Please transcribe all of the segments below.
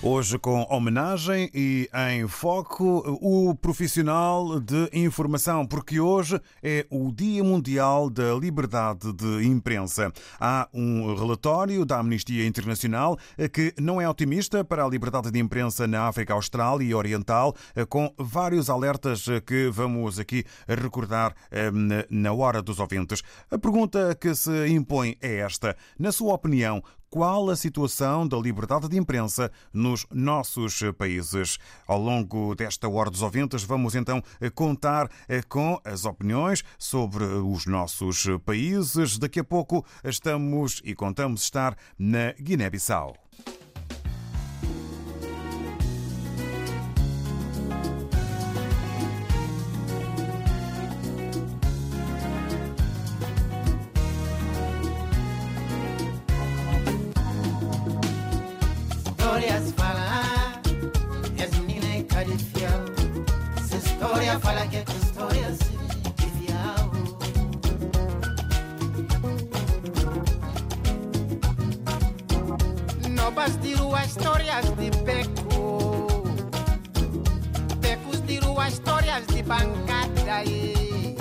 Hoje, com homenagem e em foco, o profissional de informação, porque hoje é o Dia Mundial da Liberdade de Imprensa. Há um relatório da Amnistia Internacional que não é otimista para a liberdade de imprensa na África Austral e Oriental, com vários alertas que vamos aqui recordar eh, na hora dos ouvintes. A pergunta que se impõe é esta: na sua opinião, qual a situação da liberdade de imprensa nos nossos países. Ao longo desta Hora dos Ouvintes, vamos então contar com as opiniões sobre os nossos países. Daqui a pouco estamos e contamos estar na Guiné-Bissau. Histórias de Beco. Becos tiram as histórias de bancada. Eh. E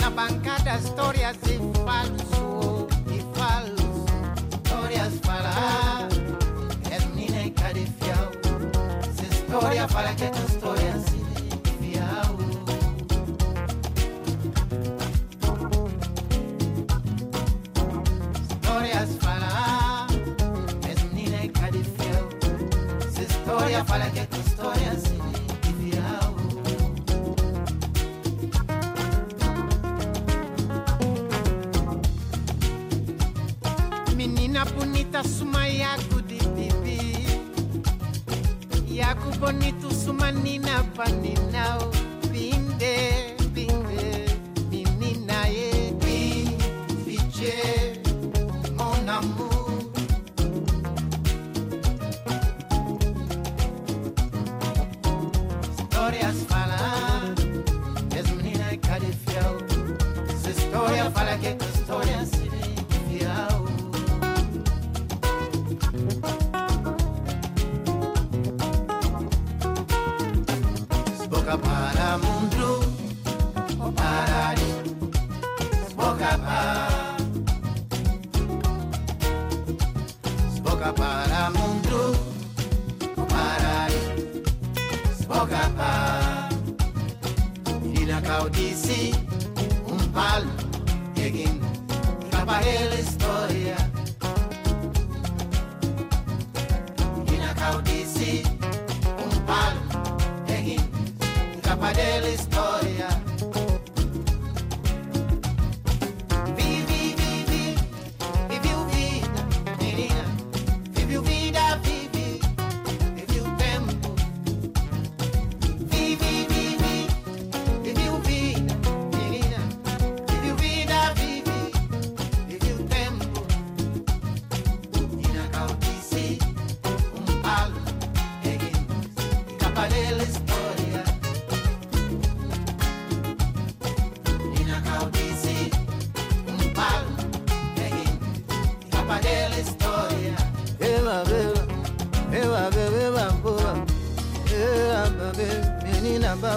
na bancada, histórias de falso e falso. Histórias falam. É menina carifial Se história fala que é panini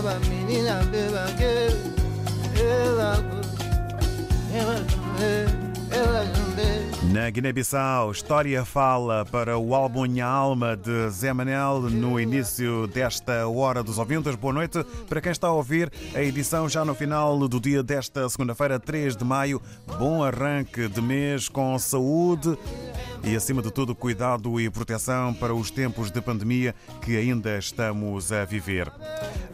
menina, beba, que. Eva, Na Guiné-Bissau, História Fala para o álbum Minha Alma de Zé Manel no início desta Hora dos Ouvintes. Boa noite para quem está a ouvir a edição já no final do dia desta segunda-feira, 3 de maio. Bom arranque de mês com saúde, e, acima de tudo, cuidado e proteção para os tempos de pandemia que ainda estamos a viver.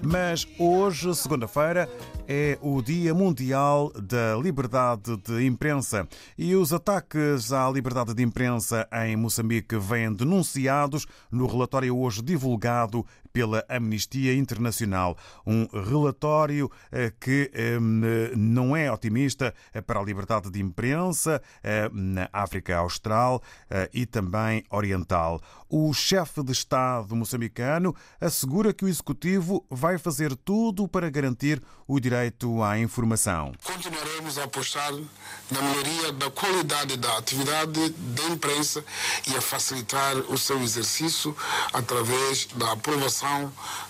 Mas hoje, segunda-feira, é o Dia Mundial da Liberdade de Imprensa e os ataques à liberdade de imprensa em Moçambique vêm denunciados no relatório hoje divulgado pela Amnistia Internacional. Um relatório eh, que eh, não é otimista eh, para a liberdade de imprensa na África Austral e também Oriental. O chefe de Estado moçambicano assegura que o Executivo vai fazer tudo para garantir o direito à informação. Continuaremos a apostar na melhoria da qualidade da atividade da imprensa e a facilitar o seu exercício através da aprovação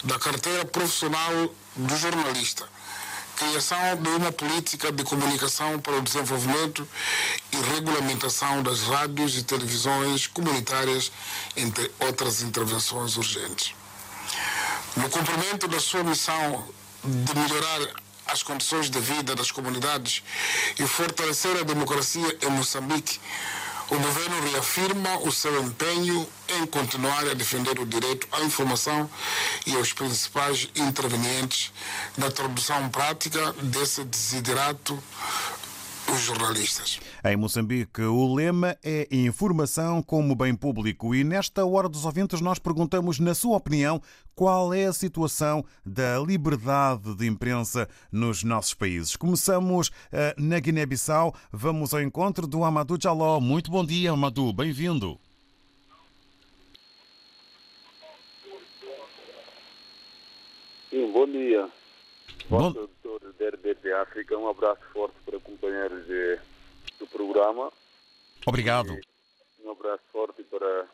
da carteira profissional do jornalista criação de uma política de comunicação para o desenvolvimento e regulamentação das rádios e televisões comunitárias, entre outras intervenções urgentes. No cumprimento da sua missão de melhorar as condições de vida das comunidades e fortalecer a democracia em Moçambique, o governo reafirma o seu empenho em continuar a defender o direito à informação e aos principais intervenientes na tradução prática desse desiderato os jornalistas. Em Moçambique, o lema é informação como bem público e nesta hora dos ouvintes nós perguntamos, na sua opinião, qual é a situação da liberdade de imprensa nos nossos países. Começamos uh, na Guiné-Bissau, vamos ao encontro do Amadou Jaló. Muito bom dia, Amadou, bem-vindo. Sim, bom dia. Bom... Da RDP África, um abraço forte para companheiros de, do programa. Obrigado. E um abraço forte para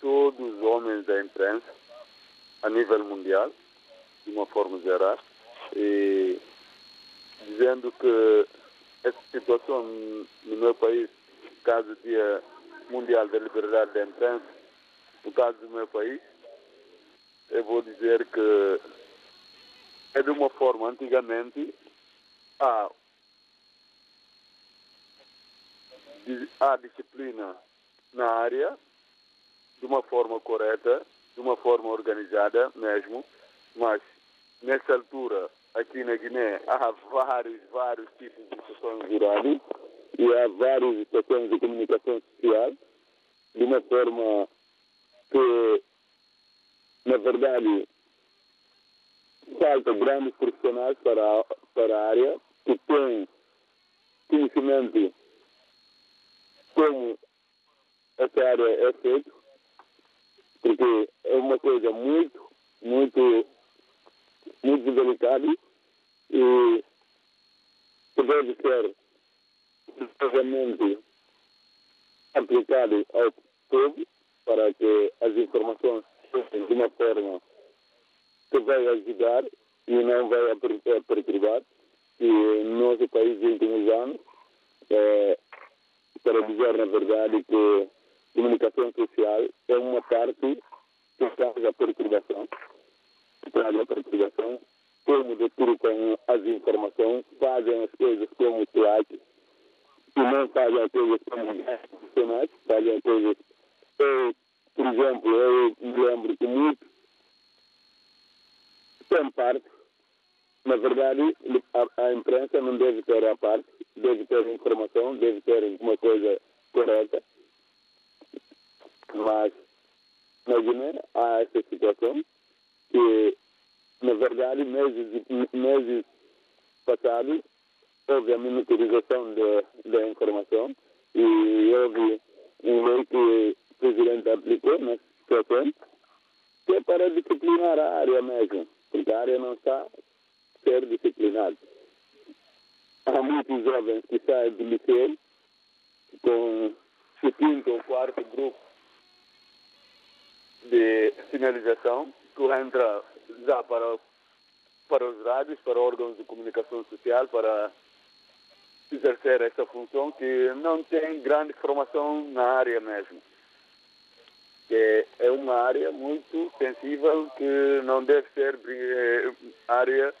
todos os homens da imprensa a nível mundial, de uma forma geral, e dizendo que essa situação no meu país, caso Dia Mundial da Liberdade da Imprensa, no caso do meu país, eu vou dizer que é de uma forma, antigamente, há, há disciplina na área, de uma forma correta, de uma forma organizada mesmo, mas nessa altura, aqui na Guiné, há vários, vários tipos de de rádio e há várias estações de comunicação social, de uma forma que, na verdade, falta grandes profissionais para, a- para a área que têm conhecimento como essa área é feita, porque é uma coisa muito, muito, muito delicada e que deve ser precisamente aplicado ao povo para que as informações cheguem de uma forma que vai ajudar e não vai perturbar. E no nosso país, nos últimos anos, eh, para dizer na verdade que comunicação social é uma parte que traz a perturbação, que traz a perturbação, como de tudo com as informações, fazem as coisas como teatro, e não fazem as coisas como profissionais, fazem as coisas. Eu, por exemplo, eu me lembro que muito tem parte. Na verdade, a, a imprensa não deve ter a parte, deve ter informação, deve ter uma coisa correta. Mas na Guiné há essa situação que, na verdade, meses, meses passados, houve a monitorização da- da informação e houve um lei que o presidente aplicou nessa situação que é para disciplinar a área mesmo, porque a área não está a ser disciplinada. Há muitos jovens que saem do liceu com o quinto ou quarto grupo de sinalização que entra já para, para os rádios, para órgãos de comunicação social, para exercer essa função que não tem grande formação na área mesmo que é uma área muito sensível que não deve ser eh, área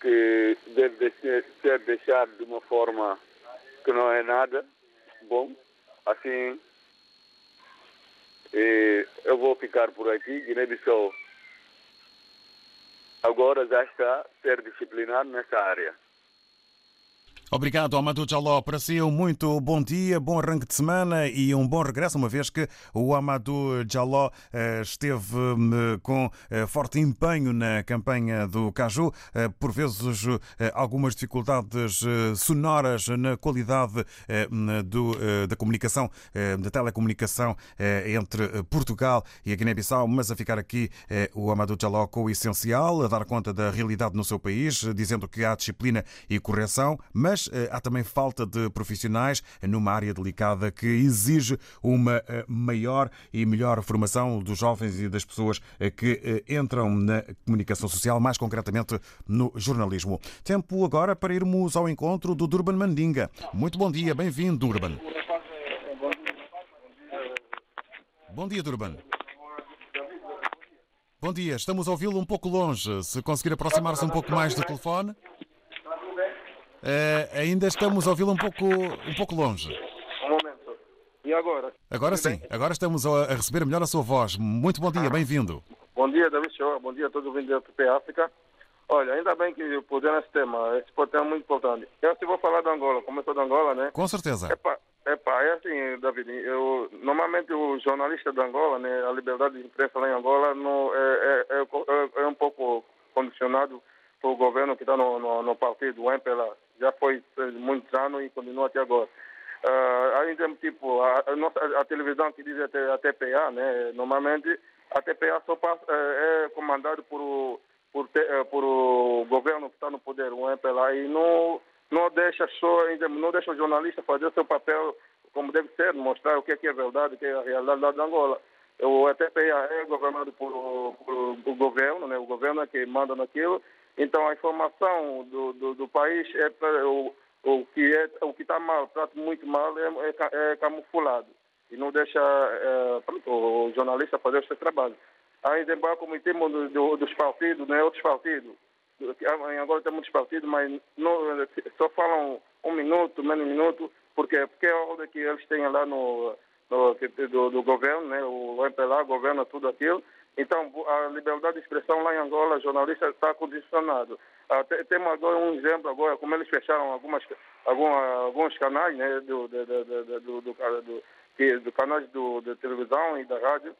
que deve ser, ser deixada de uma forma que não é nada bom. Assim, E eu vou ficar por aqui. Guiné-Bissau agora já está ser disciplinado nessa área. Obrigado, Amadou Jaló. Para si, um muito bom dia, bom arranque de semana e um bom regresso, uma vez que o Amadou Jaló eh, esteve eh, com eh, forte empenho na campanha do Caju, por vezes algumas dificuldades sonoras na qualidade do, da comunicação, da telecomunicação entre Portugal e a Guiné-Bissau, mas a ficar aqui o Amadou Jaló com o essencial, a dar conta da realidade no seu país, dizendo que há disciplina e correção, mas mas eh, há também falta de profissionais numa área delicada que exige uma eh, maior e melhor formação dos jovens e das pessoas eh, que entram na comunicação social, mais concretamente no jornalismo. Tempo agora para irmos ao encontro do Durban Mandinga. Muito bom dia, bem-vindo, Durban. Bom dia, Durban. Bom dia, estamos a ouvi-lo um pouco longe. Se conseguir aproximar-se um pouco mais do telefone. Uh, ainda estamos a ouvi-lo um pouco, um pouco longe. Um momento. E agora? Agora sim, agora estamos a, receber melhor a sua voz. Muito bom dia, bem-vindo. Bom dia, David Show. Bom dia a todos os ouvintes da PP África. Olha, ainda bem que puder nesse tema. Esse tema é muito importante. Eu se vou falar da Angola, começou da Angola, né? Com certeza. Epa, epa, é assim, David, eu, normalmente o jornalista da Angola, né, a liberdade de imprensa lá em Angola não, é, é, é, é um pouco condicionado o governo que está no, no, no, partido, o MPLA. Já foi muitos anos e continua até agora. Uh, ainda, tipo, a, a, nossa, a televisão que diz a, a TPA, né, normalmente a TPA só passa, é, é comandado por, por, é, por o governo que está no poder, o MPLA, e não, não deixa só, ainda, não deixa o jornalista fazer seu papel como deve ser, mostrar o que é, que é verdade, o que é a realidade da Angola. O TPA é governado por, por, por o governo, né, o governo é que manda naquilo, então a informação do, do, do país é para o, o que é o que está mal, trata muito mal é, é, é, camuflado e não deixa é, pronto, o jornalista fazer o seu trabalho. Ainda embora como em termos do, do, dos partidos, né, outros partidos, agora tem muitos partidos, mas não, só falam um minuto, menos um minuto, porque, porque é a ordem que eles têm lá no, no do, do, governo, né, o MPLA governa tudo aquilo, então, a liberdade de expressão lá em Angola, jornalista está condicionado. Ah, temos agora um exemplo agora, como eles fecharam algumas, alguma, alguns canais né, do, do, do, do, do, do canais do, de televisão e da rádio.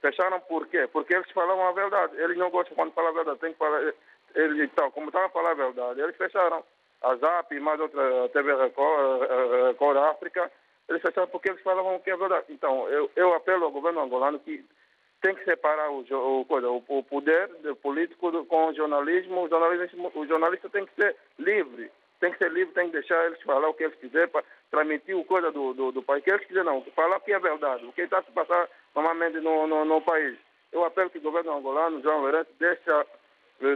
Fecharam por quê? Porque eles falavam a verdade. Eles não gostam quando falam a verdade. Tem que falar. Eles, então, como estavam a falar a verdade, eles fecharam. A ZAP e mais outra TV Record África, eles fecharam porque eles falavam que é verdade. Então, eu, eu apelo ao governo angolano que tem que separar o, o, o poder político com o jornalismo. O, jornalismo. o jornalista tem que ser livre, tem que ser livre, tem que deixar eles falar o que eles quiserem para transmitir o coisa do, do, do país. O que eles quiserem, não, falar o que é verdade, o que está se passando normalmente no, no, no, país. Eu apelo que o governo angolano, João Lourenço, deixa,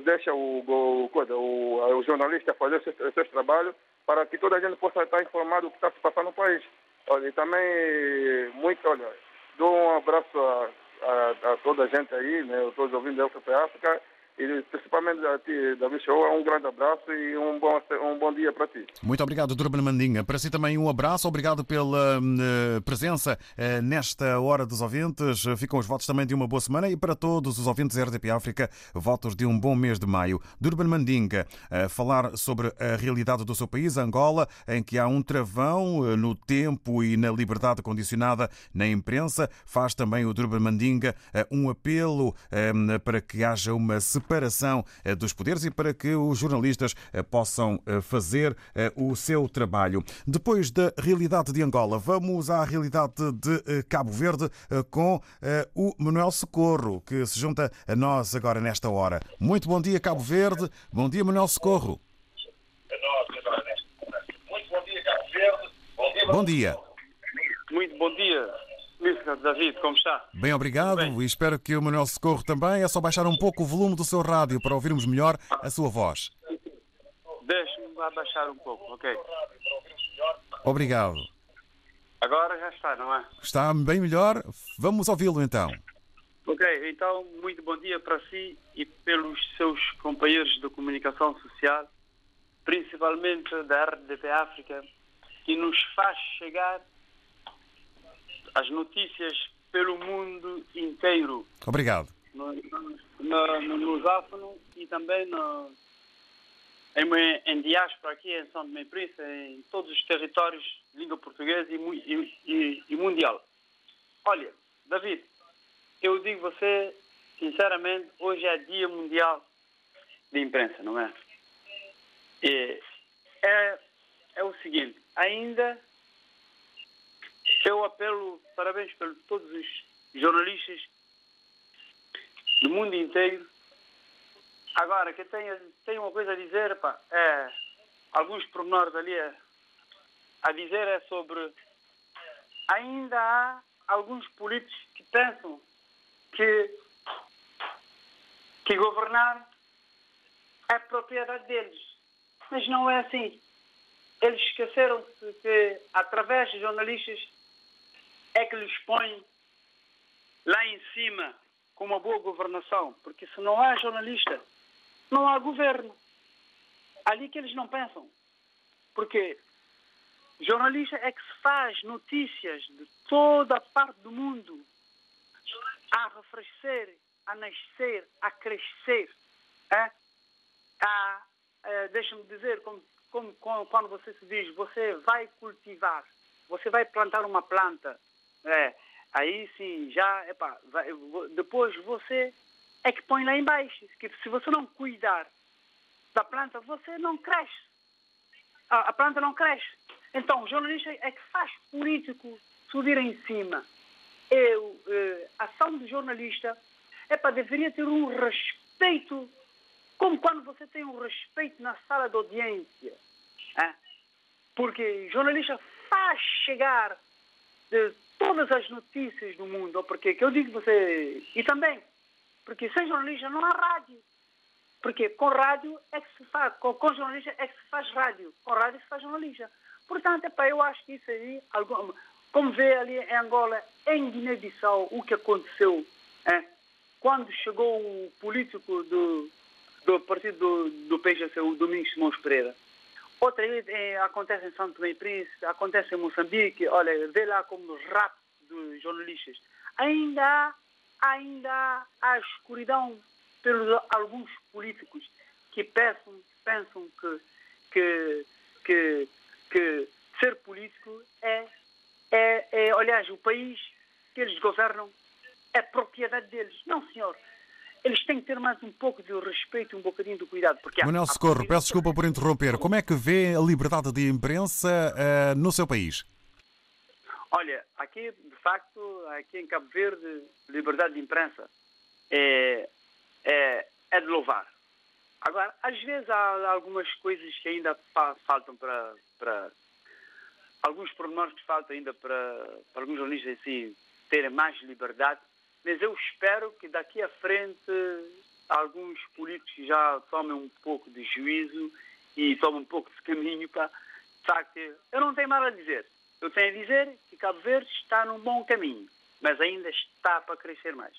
deixa o, o, o, o jornalista fazer seus, seus trabalhos para que toda a gente possa estar informado do que está se passando no país. Olha, e também, muito, olha, dou um abraço a a, a, toda a gente aí, né, os ouvintes da UFP África e principalmente a ti, David Show, um grande abraço e um bom, um bom dia para ti. Muito obrigado, Durban Mandinga. Para si também um abraço, obrigado pela uh, presença uh, nesta Hora dos Ouvintes. Ficam os votos também de uma boa semana e para todos os ouvintes da RDP África, votos de um bom mês de maio. Durban Mandinga, uh, falar sobre a realidade do seu país, Angola, em que há um travão no tempo e na liberdade condicionada na imprensa. Faz também o Durban Mandinga um apelo para que haja uma separação separação eh, dos poderes e para que os jornalistas eh, possam eh, fazer o seu trabalho. Depois da realidade de Angola, vamos à realidade de Cabo Verde com o Manuel Socorro, que se junta a nós agora nesta hora. Muito bom dia, Cabo Verde. Bom dia, Manuel Socorro. Bom dia. Muito bom dia. David, como está? Bem, obrigado Bem. e espero que o Manuel Socorro também. É só baixar um pouco o volume do seu rádio para ouvirmos melhor a sua voz. Deixe-me abaixar um pouco, ok? Obrigado. Agora já está, não é? Está bem melhor. Vamos ouvi-lo então. Ok, então, muito bom dia para si e pelos seus companheiros de comunicação social, principalmente da RDP África, que nos faz chegar as notícias pelo mundo inteiro. Obrigado. No, no, no, e também no, em, em diáspora aqui em São Tomé e Príncipe, em todos os territórios de língua portuguesa e, e, e, e mundial. Olha, David, eu digo você, sinceramente, hoje é dia mundial de imprensa, não é? E é, é o seguinte, ainda eu apelo, parabéns para todos os jornalistas do mundo inteiro. Agora, que tenho uma coisa a dizer, pá, é, alguns pormenores ali a, a dizer é sobre ainda há alguns políticos que pensam que, que governar é propriedade deles. Mas não é assim. Eles esqueceram-se que, através de jornalistas, é que lhes põem lá em cima com uma boa governação. Porque se não há jornalista, não há governo. Ali que eles não pensam. Porque jornalista é que se faz notícias de toda a parte do mundo a refrescer, a nascer, a crescer. É? A, é, Deixa-me dizer, como, como, como, quando você se diz, você vai cultivar, você vai plantar uma planta, é, aí sim, já, epa, vai, depois você é que põe lá embaixo. Que se você não cuidar da planta, você não cresce. A, a planta não cresce. Então, o jornalista é que faz político subir em cima. Eu, eh, ação do jornalista é para deveria ter um respeito, como quando você tem um respeito na sala de audiência. É? Porque jornalista faz chegar de todas as notícias do mundo, porque que eu digo você, e também, porque sem jornalista não há rádio. Porque com rádio é que se faz, com, com jornalista é que se faz rádio, com rádio se faz jornalista. Portanto, epa, eu acho que isso aí, algum, como vê ali em Angola, em Guiné-Bissau, o que aconteceu, é, quando chegou o político do, do partido do, do PGC, o Domingos Simões Pereira. Outra é, acontece em Santo Tomé e Príncipe, acontece em Moçambique, olha, vê lá como rap dos jornalistas. Ainda há, ainda há escuridão pelos alguns políticos que pensam, pensam que, que, que que ser político é, é, é, aliás, o país que eles governam é propriedade deles. Não, senhor. Eles têm que ter mais um pouco de respeito, um bocadinho de cuidado. Porque Manuel Socorro, peço desculpa por interromper. Como é que vê a liberdade de imprensa uh, no seu país? Olha, aqui, de facto, aqui em Cabo Verde, liberdade de imprensa é, é, é de louvar. Agora, às vezes há algumas coisas que ainda faltam para, para alguns pormenores que faltam ainda para, para alguns jornalistas assim terem mais liberdade, mas eu espero que daqui à frente alguns políticos já tomem um pouco de juízo e tomem um pouco de caminho para. De facto, eu não tenho nada a dizer. Eu tenho a dizer que Cabo Verde está num bom caminho, mas ainda está para crescer mais.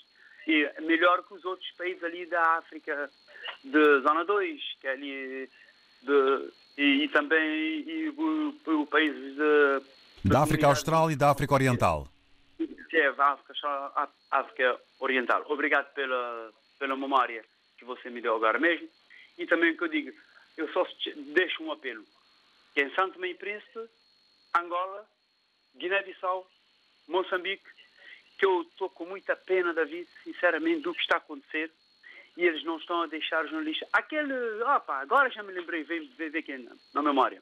E melhor que os outros países ali da África de Zona 2, que é ali de, e, e, também e, o, o país de, da África Austral e da África Oriental. É, a África, a África Oriental. Obrigado pela, pela memória que você me deu agora mesmo. E também que eu digo, eu só deixo um apelo, que em Santo e Príncipe, Angola, Guiné-Bissau, Moçambique, que eu estou com muita pena, David, sinceramente, do que está a acontecer e eles não estão a deixar jornalistas. Aquele, opa, agora já me lembrei, veio ver aqui na, memória.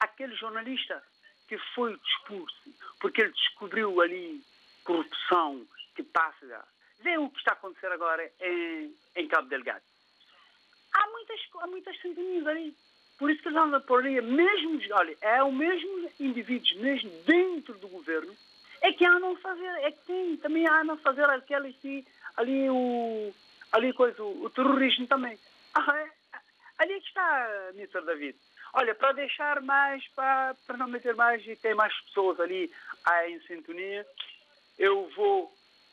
Aquele jornalista que foi expulso porque ele descobriu ali corrupção que passa. Vê o que está a acontecer agora em, em Cabo Delgado. Há muitas, há muitas sintonias ali. Por isso que eles andam por ali, mesmo, olha, é o mesmo indivíduos, mesmo dentro do governo, é que andam a fazer, é que tem, também andam a fazer aquele ali, ali o, ali coisa, o, o terrorismo também. Ah, é, ali é que está, Mr. David. Olha, para deixar mais, para, para não meter mais e ter mais pessoas ali em sintonia, eu vou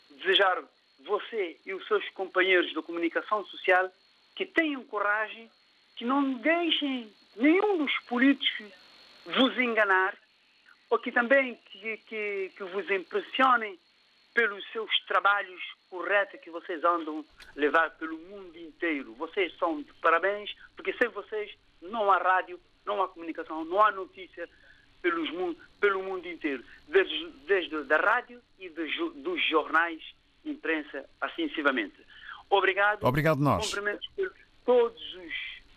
desejar você e os seus companheiros da comunicação social que tenham coragem, que não deixem nenhum dos políticos vos enganar, ou que também que, que, que vos impressionem pelos seus trabalhos corretos que vocês andam levar pelo mundo inteiro. Vocês são de parabéns, porque sem vocês não há rádio, não há comunicação, não há notícia pelos, pelo mundo inteiro, desde, desde da rádio e de, dos jornais, imprensa, assim sucessivamente. Obrigado. Obrigado nós. Cumprimentos por todos os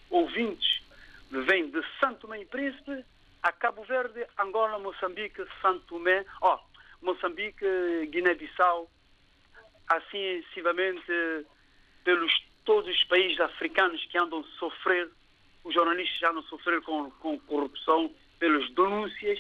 ouvintes que vêm de Santo Tomé e Príncipe a Cabo Verde, Angola, Moçambique, Santo Tomé, oh, Moçambique, Guiné-Bissau, assim sucessivamente pelos todos os países africanos que andam a sofrer, os jornalistas já andam a sofrer com, com corrupção, pelas denúncias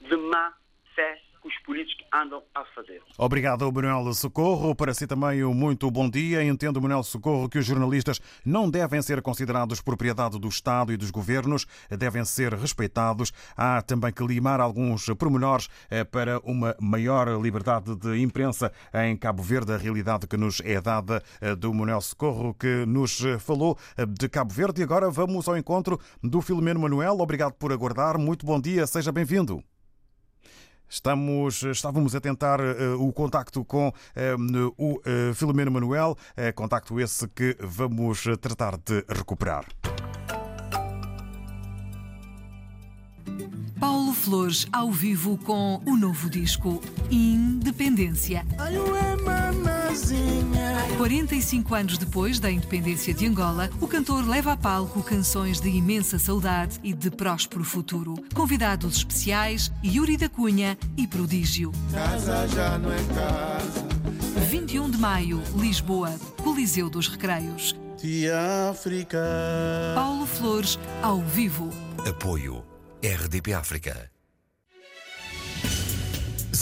de má fé os políticos andam a fazer. Obrigado, Manuel Socorro. Para si também um muito bom dia. Entendo, Manuel Socorro, que os jornalistas não devem ser considerados propriedade do Estado e dos governos, devem ser respeitados. Há também que limar alguns pormenores eh, para uma maior liberdade de imprensa em Cabo Verde, a realidade que nos é dada eh, do Manuel Socorro, que nos falou eh, de Cabo Verde. E agora vamos ao encontro do Filomeno Manuel. Obrigado por aguardar. Muito bom dia, seja bem-vindo. Estamos, estávamos a tentar uh, o contacto com uh, o uh, Filomeno Manuel, contacto esse que vamos tratar de recuperar. Paulo Flores ao vivo com o novo disco Independência. 45 anos depois da independência de Angola, o cantor leva a palco canções de imensa saudade e de próspero futuro. Convidados especiais, Yuri da Cunha e Prodígio. Casa já não é casa. 21 de maio, Lisboa, Coliseu dos Recreios. De África. Paulo Flores, ao vivo. Apoio RDP África.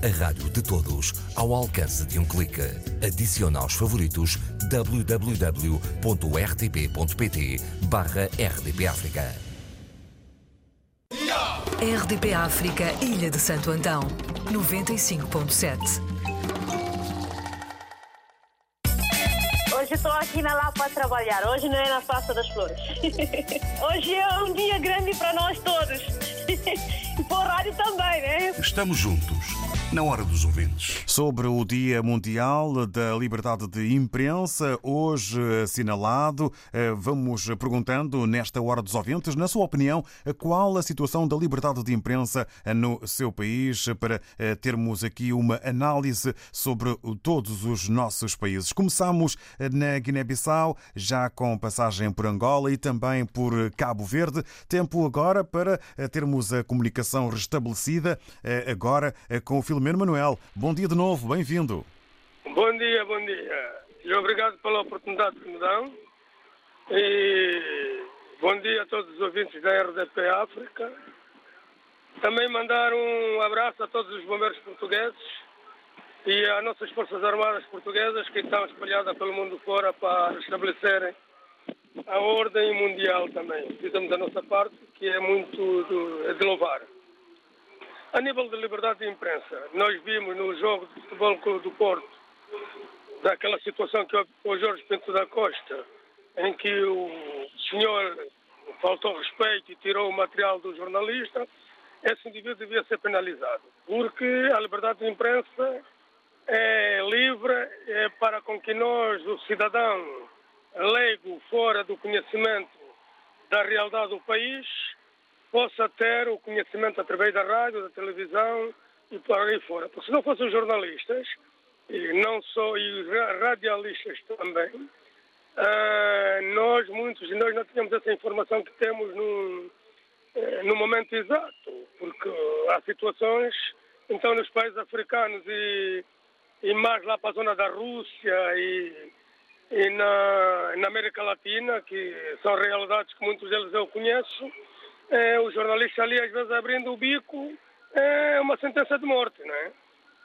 A rádio de todos, ao alcance de um clique. Adicione aos favoritos www.rtp.pt barra RDP África. RDP África, Ilha de Santo Antão, 95.7. Hoje estou aqui na Lapa a trabalhar. Hoje não é na Praça das Flores. Hoje é um dia grande para nós todos. E para o rádio também, né? Estamos juntos na hora dos ouvintes. Sobre o Dia Mundial da Liberdade de Imprensa, hoje assinalado, eh, vamos perguntando nesta hora dos ouvintes, na sua opinião, qual a situação da liberdade de imprensa no seu país, para eh, termos aqui uma análise sobre todos os nossos países. Começamos eh, na Guiné-Bissau, já com passagem por Angola e também por Cabo Verde. Tempo agora para termos a comunicação restabelecida, agora com o Filomeno Manuel. Bom dia de novo, bem-vindo. Bom dia, bom dia. E obrigado pela oportunidade que me dão. E bom dia a todos os ouvintes da RDP África. Também mandar um abraço a todos os bombeiros portugueses e às nossas Forças Armadas portuguesas que estão espalhadas pelo mundo fora para restabelecerem a ordem mundial também. Fizemos a nossa parte, que é muito de, de louvar. A nível de liberdade de imprensa, nós vimos no jogo de futebol do Porto, daquela situação que o Jorge Pinto da Costa, em que o senhor faltou respeito e tirou o material do jornalista, esse indivíduo devia ser penalizado. Porque a liberdade de imprensa é livre é para com que nós, o cidadão leigo, fora do conhecimento da realidade do país, possa ter o conhecimento através da rádio, da televisão e por aí fora. Porque se não fossem jornalistas, e não só, e radialistas também, uh, nós, muitos de nós, não tínhamos essa informação que temos no, eh, no momento exato, porque há situações, então, nos países africanos e, e mais lá para a zona da Rússia e, e na, na América Latina, que são realidades que muitos deles eu conheço, é, o jornalista ali, às vezes, abrindo o bico, é uma sentença de morte, não é?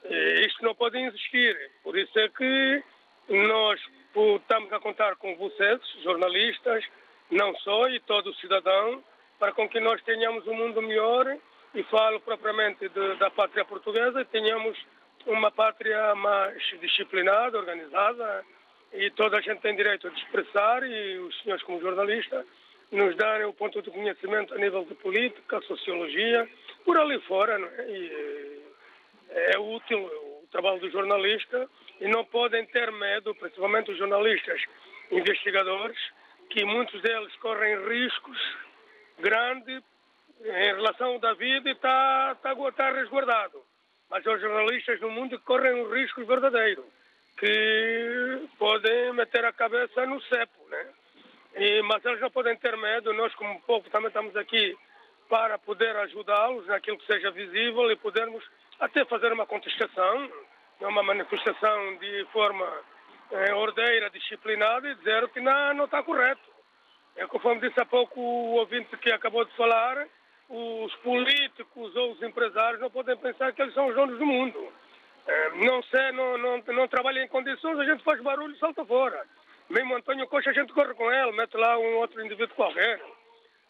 E isto não pode existir. Por isso é que nós estamos a contar com vocês, jornalistas, não só, e todo cidadão, para com que nós tenhamos um mundo melhor, e falo propriamente de, da pátria portuguesa, e tenhamos uma pátria mais disciplinada, organizada, e toda a gente tem direito de expressar, e os senhores como jornalistas nos darem o ponto de conhecimento a nível de política, sociologia, por ali fora, é? E é útil o trabalho do jornalista e não podem ter medo, principalmente os jornalistas investigadores, que muitos deles correm riscos grandes em relação da vida e está, está, está resguardado. Mas os jornalistas no mundo correm um risco verdadeiro, que podem meter a cabeça no cepo, né? E, mas eles não podem ter medo, nós como povo também estamos aqui para poder ajudá-los naquilo que seja visível e podermos até fazer uma contestação, uma manifestação de forma eh, ordeira, disciplinada e dizer que não, não está correto. É conforme disse há pouco o ouvinte que acabou de falar, os políticos ou os empresários não podem pensar que eles são os donos do mundo. Eh, não, sei, não, não, não trabalha em condições, a gente faz barulho e salta fora. Mesmo Antônio Costa, a gente corre com ele, mete lá um outro indivíduo qualquer.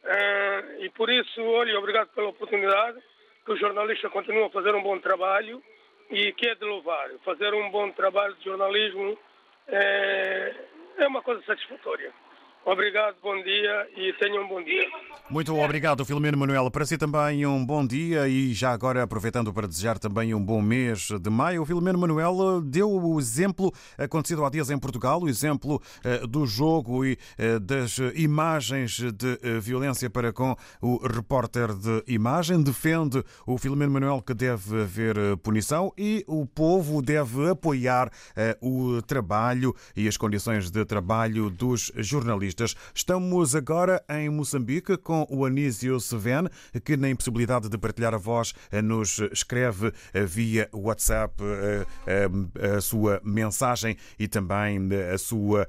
Eh, e por isso, olha, obrigado pela oportunidade que o jornalista continua a fazer um bom trabalho e que é de louvar. Fazer um bom trabalho de jornalismo é, é uma coisa satisfatória. Obrigado, bom dia e tenham um bom dia. Muito obrigado, Filomeno Manuel. Para si também um bom dia e já agora aproveitando para desejar também um bom mês de maio. O Filomeno Manuel deu o exemplo acontecido há dias em Portugal, o exemplo eh, do jogo e eh, das imagens de eh, violência para com o repórter de imagem. Defende o Filomeno Manuel que deve haver punição e o povo deve apoiar o trabalho e as condições de trabalho dos jornalistas. Estamos agora em Moçambique com o Anísio Seven, que na impossibilidade de partilhar a voz nos escreve via WhatsApp a sua mensagem e também a sua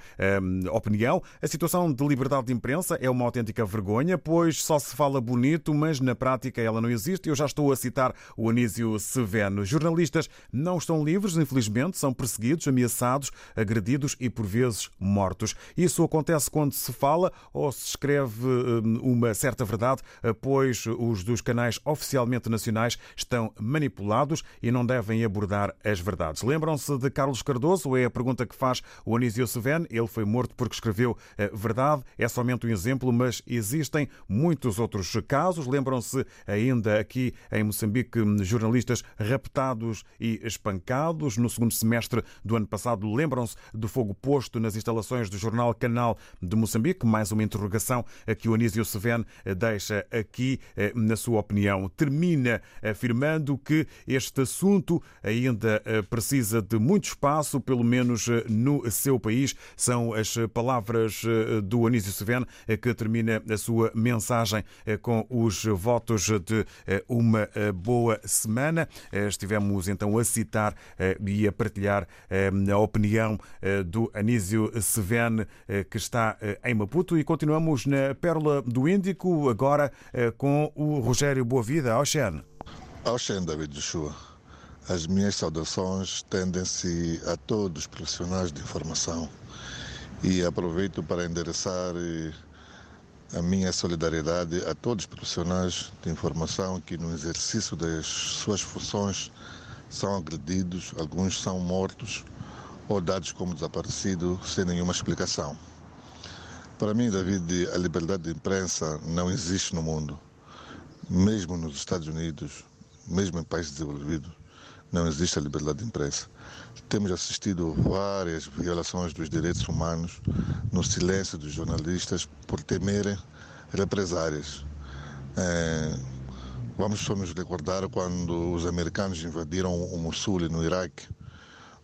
opinião. A situação de liberdade de imprensa é uma autêntica vergonha, pois só se fala bonito, mas na prática ela não existe. Eu já estou a citar o Anísio Seveno. Jornalistas não estão livres, infelizmente, são perseguidos, ameaçados, agredidos e por vezes mortos. Isso acontece quando se fala ou se escreve hum, uma certa verdade, eh, pois os dos canais oficialmente nacionais estão manipulados e não devem abordar as verdades. Lembram-se de Carlos Cardoso? É a pergunta que faz o Anísio Seven. Ele foi morto porque escreveu eh, verdade. É somente um exemplo, mas existem muitos outros casos. Lembram-se ainda aqui em Moçambique hum, jornalistas raptados e espancados no segundo semestre do ano passado. Lembram-se do fogo posto nas instalações do jornal Canal de Moçambique. Mais uma interrogação que o Anísio Seven deixa aqui eh, na sua opinião. Termina afirmando que este assunto ainda eh, precisa de muito espaço, pelo menos eh, no seu país. São as palavras do Anísio Seven que termina a sua mensagem com os votos de uma boa semana. Estivemos então a citar e a partilhar a opinião do Anísio Seven, que está em Maputo e continuamos na Pérola do Índico, agora eh, com o Rogério Boavida. Oxen. Oxen, David Joshua. As minhas saudações tendem-se a todos os profissionais de informação e aproveito para endereçar eh, a minha solidariedade a todos os profissionais de informação que no exercício das suas funções são agredidos, alguns são mortos ou dados como desaparecidos sem nenhuma explicação. Para mim, David, a liberdade de imprensa não existe no mundo. Mesmo nos Estados Unidos, mesmo em países desenvolvidos, não existe a liberdade de imprensa. Temos assistido várias violações dos direitos humanos no silêncio dos jornalistas por temerem represárias. É, vamos só nos recordar quando os americanos invadiram o Mosul no Iraque.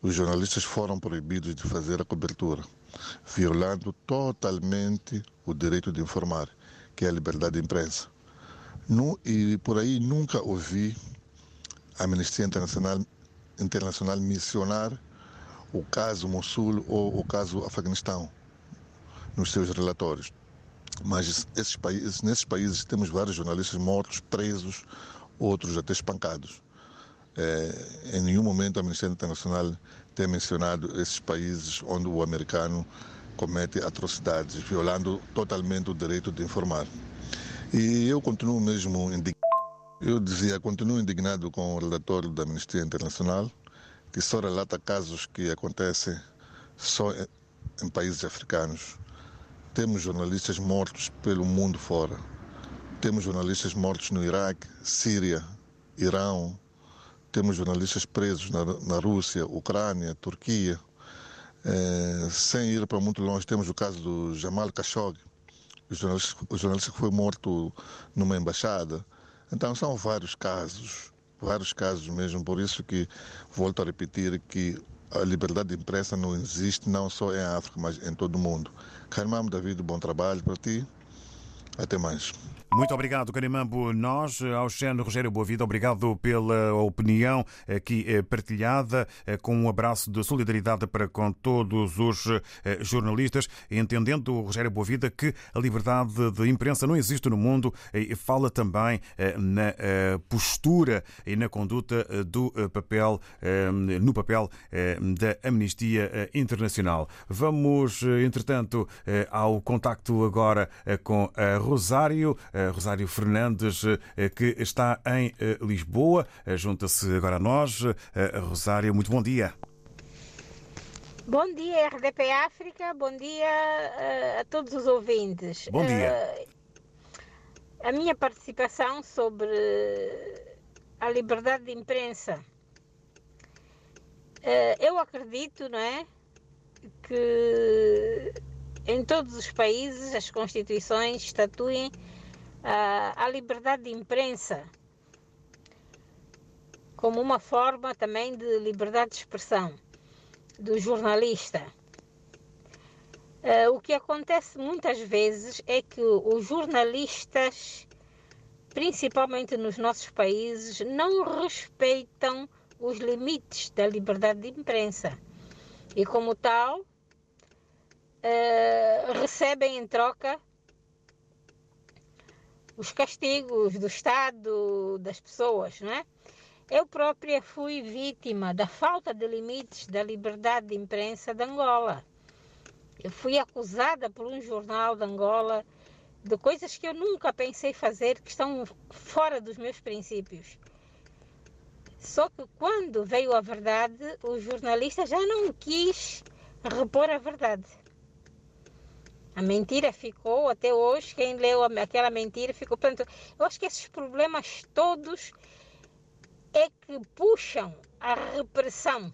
Os jornalistas foram proibidos de fazer a cobertura violando totalmente o direito de informar, que é a liberdade de imprensa. No, e por aí nunca ouvi a Amnistia Internacional, Internacional mencionar o caso Mosul ou o caso Afeganistão nos seus relatórios. Mas esses países, nesses países temos vários jornalistas mortos, presos, outros até espancados. É, em nenhum momento a Amnistia Internacional tem mencionado esses países onde o americano comete atrocidades, violando totalmente o direito de informar. E eu continuo mesmo indignado. Eu dizia, continuo indignado com o relatório da Amnistia Internacional, que só relata casos que acontecem só em países africanos. Temos jornalistas mortos pelo mundo fora. Temos jornalistas mortos no Iraque, Síria, Irão. Temos jornalistas presos na, na Rússia, Ucrânia, Turquia. É, sem ir para muito longe, temos o caso do Jamal Khashoggi, o jornalista, o jornalista que foi morto numa embaixada. Então são vários casos, vários casos mesmo, por isso que volto a repetir que a liberdade de imprensa não existe não só em África, mas em todo o mundo. Carmamo David, bom trabalho para ti. Até mais. Muito obrigado, Carimambo. Nós, ao Xeno Rogério Boavida, obrigado pela opinião aqui eh, partilhada, eh, com um abraço de solidariedade para com todos os eh, jornalistas, entendendo Rogério Boavida que a liberdade de imprensa não existe no mundo e fala também na postura e na conduta do papel, no papel da Amnistia Internacional. Vamos, entretanto, ao contacto agora com a Rosário. Rosário Fernandes, eh, que está em eh, Lisboa. Eh, junta-se agora a nós. Rosário, muito bom dia. Bom dia, RDP África. Bom dia a todos os ouvintes. Bom dia. A minha participação sobre a liberdade de imprensa. Eu acredito, não é? Que em todos os países as constituições estatuem a, liberdade de imprensa como uma forma também de liberdade de expressão do jornalista. Uh, o que acontece muitas vezes é que os jornalistas, principalmente nos nossos países, não respeitam os limites da liberdade de imprensa e, como tal, uh, recebem em troca os castigos do Estado, das pessoas, não é? Eu própria fui vítima da falta de limites da liberdade de imprensa de Angola. Eu fui acusada por um jornal de Angola de coisas que eu nunca pensei fazer, que estão fora dos meus princípios. Só que quando veio a verdade, o jornalista já não quis repor a verdade. A mentira ficou até hoje. Quem leu aquela mentira ficou. Portanto, eu acho que esses problemas todos é que puxam a repressão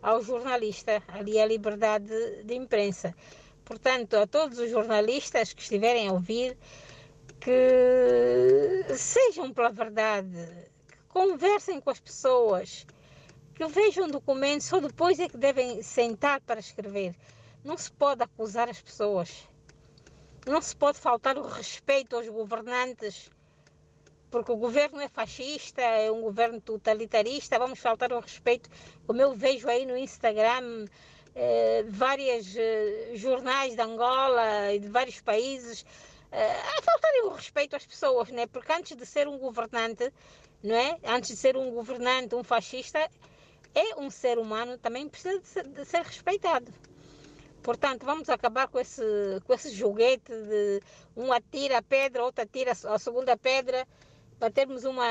ao jornalista, ali a liberdade de imprensa. Portanto, a todos os jornalistas que estiverem a ouvir, que sejam pela verdade, que conversem com as pessoas, que vejam documentos, só depois é que devem sentar para escrever. Não se pode acusar as pessoas. Não se pode faltar o respeito aos governantes, porque o governo é fascista, é um governo totalitarista. Vamos faltar o respeito, como eu vejo aí no Instagram, eh, vários eh, jornais de Angola e de vários países eh, a faltarem o respeito às pessoas, né? Porque antes de ser um governante, não é? Antes de ser um governante, um fascista, é um ser humano, também precisa de ser, de ser respeitado. Portanto, vamos acabar com esse, com esse joguete de um atira a pedra, outro atira a segunda pedra, para termos uma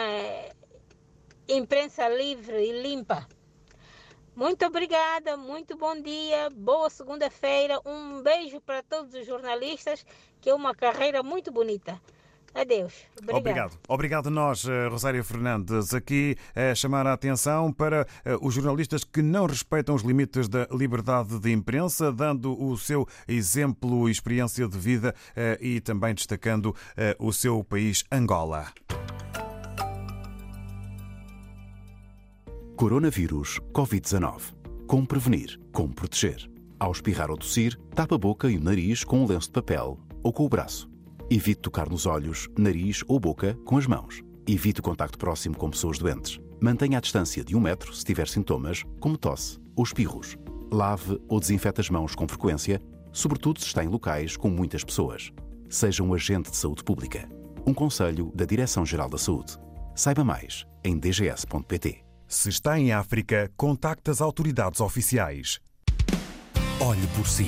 imprensa livre e limpa. Muito obrigada, muito bom dia, boa segunda-feira, um beijo para todos os jornalistas, que é uma carreira muito bonita. Adeus. Obrigado. Obrigado. Obrigado a nós, eh, Rosário Fernandes, aqui a chamar a atenção para eh, os jornalistas que não respeitam os limites da liberdade de imprensa, dando o seu exemplo e experiência de vida eh, e também destacando o seu país, Angola. Coronavírus Covid-19. Como prevenir? Como proteger? Ao espirrar ou tossir, tapa a boca e o nariz com um lenço de papel ou com o braço. Evite tocar nos olhos, nariz ou boca com as mãos. Evite o contacto próximo com pessoas doentes. Mantenha a distância de um metro se tiver sintomas, como tosse ou espirros. Lave ou desinfete as mãos com frequência, sobretudo se está em locais com muitas pessoas. Seja um agente de saúde pública. Um conselho da Direção-Geral da Saúde. Saiba mais em dgs.pt. Se está em África, contacte as autoridades oficiais. Olhe por si.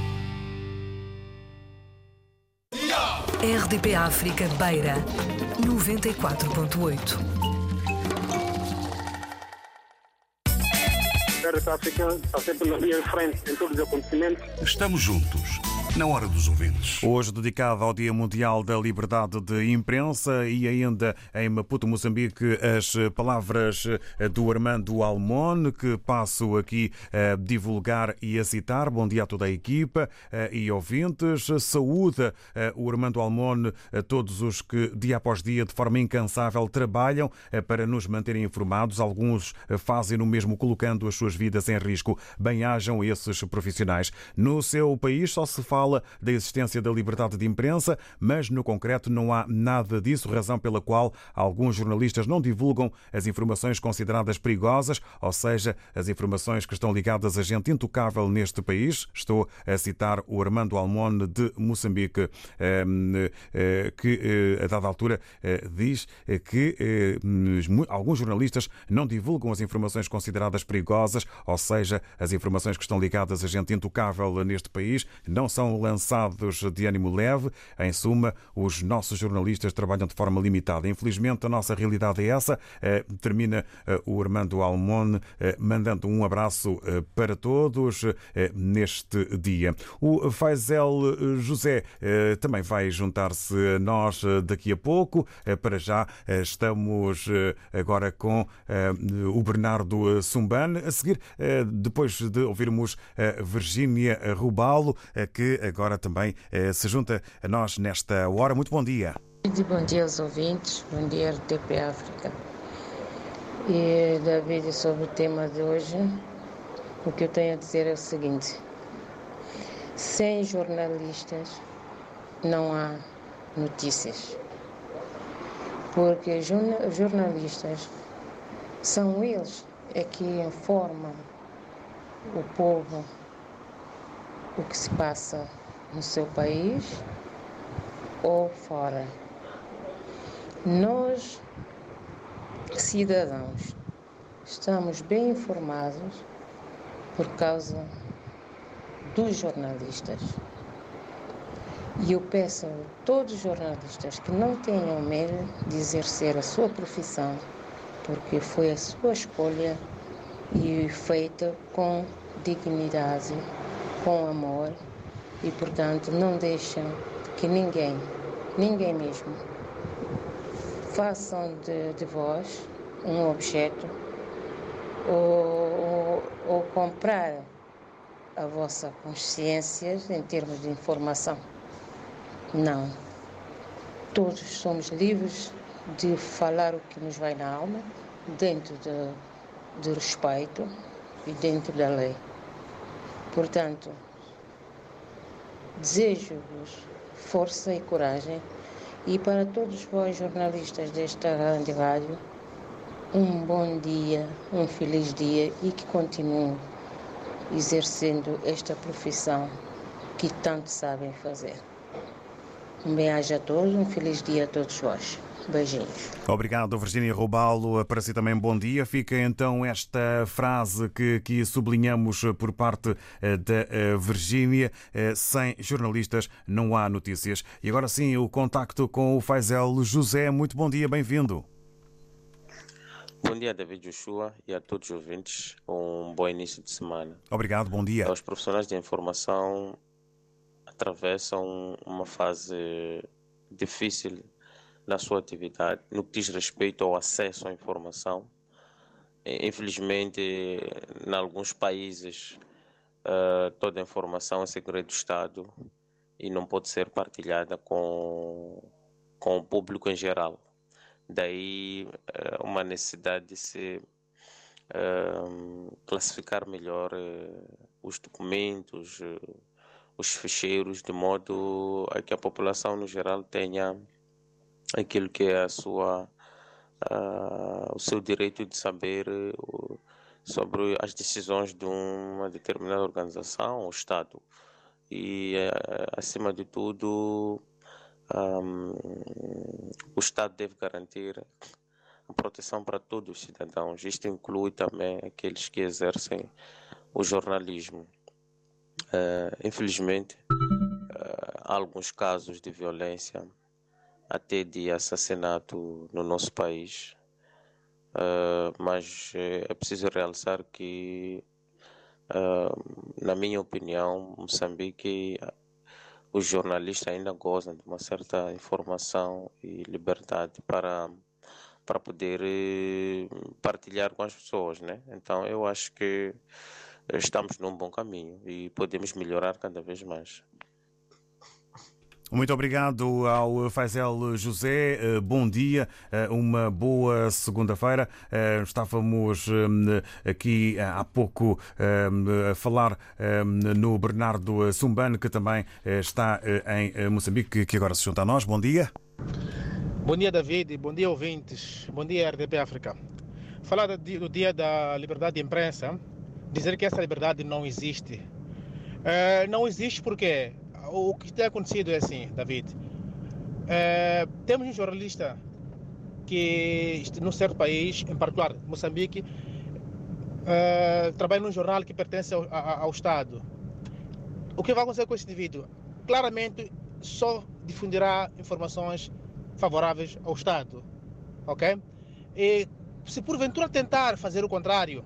RDP África Beira 94.8 RDP África está sempre na linha de frente em todos os acontecimentos. Estamos juntos, na hora dos ouvintes. Hoje dedicado ao Dia Mundial da Liberdade de Imprensa e ainda em Maputo, Moçambique, as palavras do Armando Almon, que passo aqui a divulgar e a citar. Bom dia a toda a equipa e ouvintes. Saúde o Armando Almon, a todos os que dia após dia, de forma incansável, trabalham para nos manterem informados. Alguns fazem no mesmo colocando as suas vidas em risco. Bem-ajam esses profissionais. No seu país só se fala fala da existência da liberdade de imprensa, mas no concreto não há nada disso, razão pela qual alguns jornalistas não divulgam as informações consideradas perigosas, ou seja, as informações que estão ligadas a gente intocável neste país. Estou a citar o Armando Almone de Moçambique, que a dada altura diz que alguns jornalistas não divulgam as informações consideradas perigosas, ou seja, as informações que estão ligadas a gente intocável neste país, não são lançados de ânimo leve. Em suma, os nossos jornalistas trabalham de forma limitada. Infelizmente, a nossa realidade é essa. Termina o Armando Almon mandando um abraço para todos neste dia. O Faisel José também vai juntar-se a nós daqui a pouco. Para já, estamos agora com o Bernardo Sumban. A seguir, depois de ouvirmos Virgínia Rubalo, que agora também se junta a nós nesta hora. Muito bom dia. Bom dia aos ouvintes, bom dia RTP África. E David, sobre o tema de hoje, o que eu tenho a dizer é o seguinte: sem jornalistas não há notícias. Porque jornalistas são eles é que informam o povo o que se passa no seu país ou fora. Nós, cidadãos, estamos bem informados por causa dos jornalistas. E eu peço a todos os jornalistas que não tenham medo de exercer a sua profissão, porque foi a sua escolha e feita com dignidade com amor e, portanto, não deixam que ninguém, ninguém mesmo, façam de, de vós um objeto ou, ou, ou comprar a vossa consciência em termos de informação. Não. Todos somos livres de falar o que nos vai na alma, dentro de, de respeito e dentro da lei. Portanto, desejo-vos força e coragem e para todos vós jornalistas desta grande rádio, um bom dia, um feliz dia e que continuem exercendo esta profissão que tanto sabem fazer. Um beijo a todos, um feliz dia a todos vós. Beijinhos. Obrigado, Virginia Robalo. Para si também bom dia. Fica então esta frase que, que sublinhamos por parte da Virginia. Sem jornalistas não há notícias. E agora sim, o contacto com o Faisel José. Muito bom dia, bem-vindo. Bom dia, David Joshua, e a todos os ouvintes. Um bom início de semana. Obrigado, bom dia. Os profissionais de informação atravessam uma fase difícil na sua atividade no que diz respeito ao acesso à informação. Infelizmente, em alguns países, uh, toda a informação é segredo do Estado e não pode ser partilhada com, com o público em geral. Daí uh, uma necessidade de se uh, classificar melhor os documentos, os ficheiros de modo a que a população no geral tenha aquilo que é a sua uh, o seu direito de saber sobre as decisões de uma determinada organização ou Estado e uh, acima de tudo um, o Estado deve garantir a proteção para todos os cidadãos. Isto inclui também aqueles que exercem o jornalismo. Uh, infelizmente, uh, há alguns casos de violência, até de assassinato no nosso país, uh, mas é preciso realçar que, na minha opinião, Moçambique, os jornalistas ainda gozam de uma certa informação e liberdade para para poder eh, partilhar com as pessoas, né? Então eu acho que estamos num bom caminho e podemos melhorar cada vez mais. Muito obrigado ao Faisal José. Eh, bom dia, eh, uma boa segunda-feira. Estávamos aqui há pouco a falar no Bernardo Sumbano, que também está em Moçambique, que agora se junta a nós. Bom dia. Bom dia, David. Bom dia, ouvintes. Bom dia, RDP África. Falar do dia da liberdade de imprensa, dizer que essa liberdade não existe. Não existe porque o que tem acontecido é assim, David. É, temos um jornalista que, num certo país, em particular Moçambique, é, trabalha num jornal que pertence ao, ao Estado. O que vai acontecer com esse indivíduo? Claramente, só difundirá informações favoráveis ao Estado. Ok? E se porventura tentar fazer o contrário,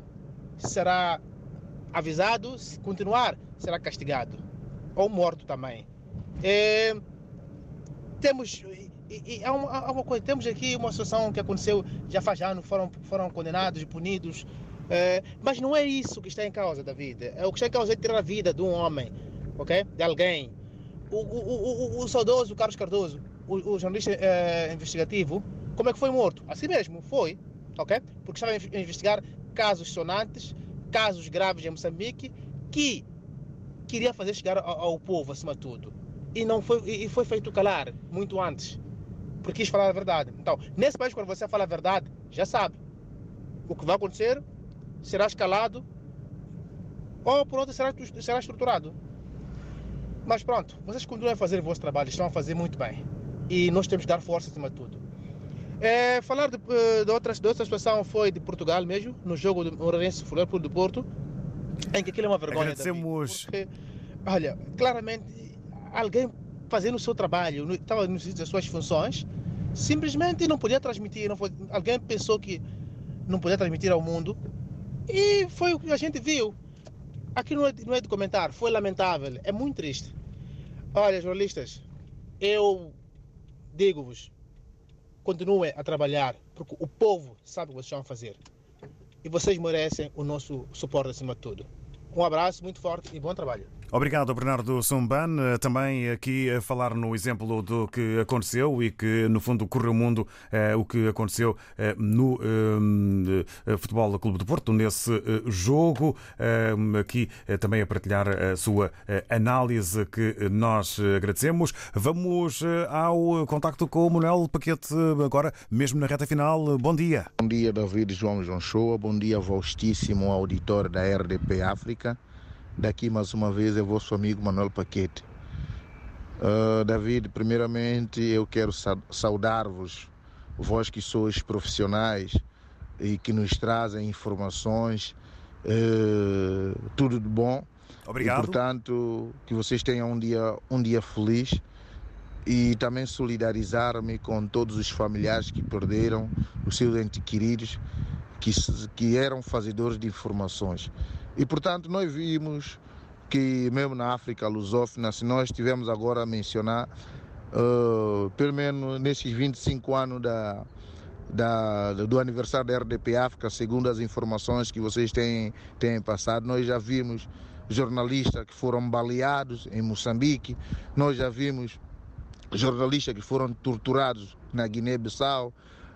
será avisado, se continuar, será castigado ou morto também. E, temos e, e há, uma, há, uma, coisa, temos aqui uma situação que aconteceu já faz anos, foram, foram condenados e punidos, é, mas não é isso que está em causa da vida. É o que está em causa é tirar a vida de um homem, ok? De alguém. O, o, o, o, o saudoso Carlos Cardoso o, o jornalista é, investigativo, como é que foi morto? Assim mesmo, foi, ok? Porque estava a investigar casos sonantes, casos graves em Moçambique, que queria fazer chegar ao, ao povo, acima de tudo. E, não foi, e foi feito calar muito antes, porque quis falar a verdade. Então, nesse país, quando você fala a verdade, já sabe. O que vai acontecer será escalado ou por outro será, será estruturado. Mas pronto, vocês continuam a fazer o vosso trabalho, estão a fazer muito bem e nós temos que dar força acima de tudo. É, falar de, eh, de, outras, de outra situação foi de Portugal mesmo, no jogo do Moreirense Futebol do Porto, em que aquilo é uma vergonha. Agradecemos. Porque, olha, claramente, alguém fazendo o seu trabalho, estava no das suas funções, simplesmente não podia transmitir, não foi, alguém pensou que não podia transmitir ao mundo e foi o que a gente viu. Aqui não é, não é de comentar, foi lamentável, é muito triste. Olha, jornalistas, eu digo-vos, continuem a trabalhar, porque o povo sabe o que vocês estão a fazer. E vocês merecem o nosso suporte acima de tudo. Um abraço muito forte e bom trabalho. Obrigado, Bernardo Sumban. Também aqui a falar no exemplo do que aconteceu e que, no fundo, correu o mundo eh, o que aconteceu eh, no eh, Futebol Clube do Porto, nesse jogo. Aqui também a partilhar a sua análise que nós agradecemos. Vamos ao contacto com o Manuel Paquete, agora mesmo na reta final. Bom dia. Bom dia, David João João Shoa. Bom dia, vastíssimo auditor da RDP África. Daqui mais uma vez é vosso amigo Manuel Paquete. Uh, David, primeiramente eu quero saudar-vos, vós que sois profissionais e que nos trazem informações, uh, tudo de bom. Obrigado. E, portanto, que vocês tenham um dia, um dia feliz e também solidarizar-me com todos os familiares que perderam os seus entes queridos, que, que eram fazedores de informações. E portanto nós vimos que mesmo na África lusófona, se nós estivermos agora a mencionar, uh, pelo menos nesses 25 anos da, da, do aniversário da RDP África, segundo as informações que vocês têm, têm passado, nós já vimos jornalistas que foram baleados em Moçambique, nós já vimos jornalistas que foram torturados na Guiné-Bissau,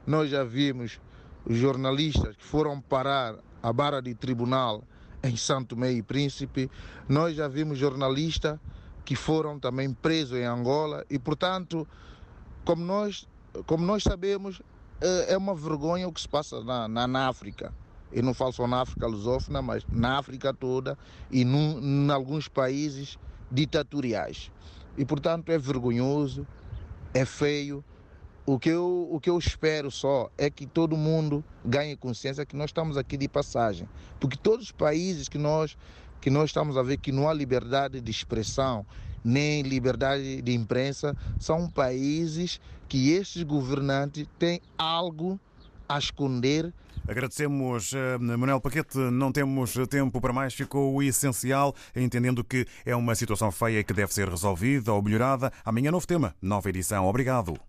nós já vimos jornalistas que foram parar a barra de tribunal em Santo Meio e Príncipe. Nós já vimos jornalistas que foram também presos em Angola e, portanto, como nós, como nós sabemos, é uma vergonha o que se passa na, na, na África. Eu não falo só na África lusófona, mas na África toda e em alguns países ditatoriais. E, portanto, é vergonhoso, é feio. O que, eu, o que eu espero só é que todo mundo ganhe consciência que nós estamos aqui de passagem. Porque todos os países que nós, que nós estamos a ver que não há liberdade de expressão, nem liberdade de imprensa, são países que estes governantes têm algo a esconder Agradecemos, Manuel Paquete. Não temos tempo para mais. Ficou o essencial, entendendo que é uma situação feia que deve ser resolvida ou melhorada. Amanhã, novo tema, nova edição. Obrigado.